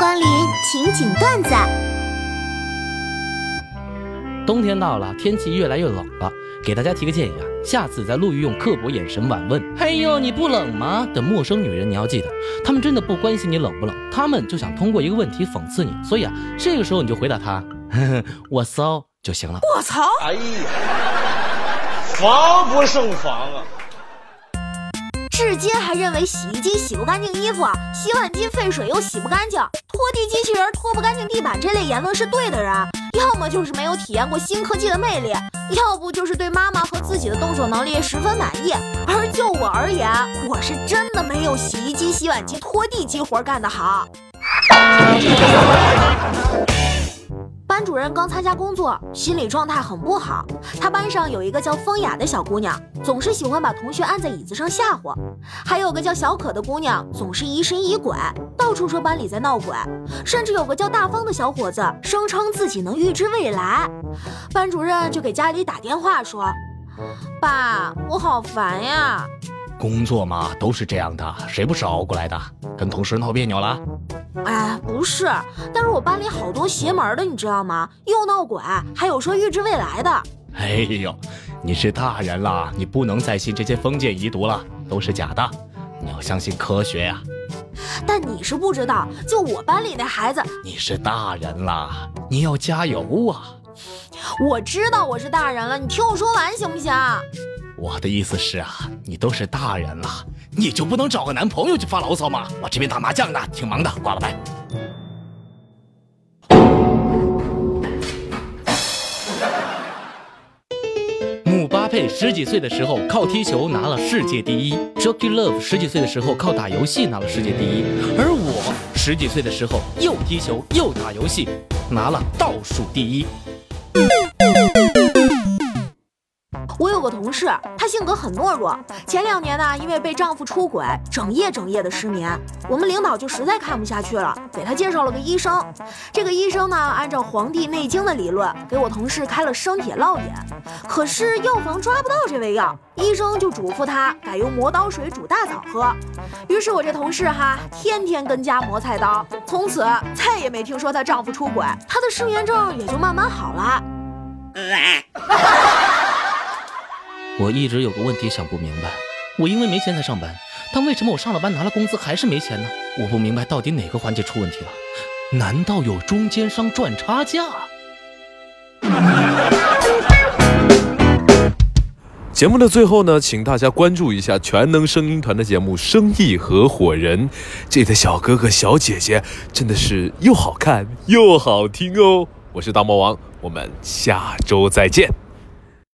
光临情景段子。冬天到了，天气越来越冷了，给大家提个建议啊，下次在路遇用刻薄眼神晚问“嘿呦，你不冷吗”的陌生女人，你要记得，他们真的不关心你冷不冷，他们就想通过一个问题讽刺你，所以啊，这个时候你就回答他“呵呵，我骚”就行了。我操！哎呀，防不胜防啊！至今还认为洗衣机洗不干净衣服，洗碗机费水又洗不干净，拖地机器人拖不干净地板这类言论是对的人，要么就是没有体验过新科技的魅力，要不就是对妈妈和自己的动手能力十分满意。而就我而言，我是真的没有洗衣机、洗碗机、拖地机活干得好。人刚参加工作，心理状态很不好。他班上有一个叫风雅的小姑娘，总是喜欢把同学按在椅子上吓唬；还有个叫小可的姑娘，总是疑神疑鬼，到处说班里在闹鬼；甚至有个叫大方的小伙子，声称自己能预知未来。班主任就给家里打电话说：“爸，我好烦呀。”工作嘛，都是这样的，谁不是熬过来的？跟同事闹别扭了？哎，不是，但是我班里好多邪门的，你知道吗？又闹鬼，还有说预知未来的。哎呦，你是大人了，你不能再信这些封建遗毒了，都是假的。你要相信科学呀。但你是不知道，就我班里那孩子，你是大人了，你要加油啊。我知道我是大人了，你听我说完行不行？我的意思是啊，你都是大人了，你就不能找个男朋友去发牢骚吗？我这边打麻将呢，挺忙的，挂了拜。姆巴佩十几岁的时候靠踢球拿了世界第一，Jockey Love 十几岁的时候靠打游戏拿了世界第一，而我十几岁的时候又踢球又打游戏，拿了倒数第一。个同事，她性格很懦弱。前两年呢，因为被丈夫出轨，整夜整夜的失眠。我们领导就实在看不下去了，给她介绍了个医生。这个医生呢，按照《黄帝内经》的理论，给我同事开了生铁烙眼。可是药房抓不到这味药，医生就嘱咐她改用磨刀水煮大枣喝。于是我这同事哈，天天跟家磨菜刀，从此再也没听说她丈夫出轨，她的失眠症也就慢慢好了。我一直有个问题想不明白，我因为没钱才上班，但为什么我上了班拿了工资还是没钱呢？我不明白到底哪个环节出问题了？难道有中间商赚差价？节目的最后呢，请大家关注一下全能声音团的节目《生意合伙人》，这里的小哥哥小姐姐真的是又好看又好听哦！我是大魔王，我们下周再见。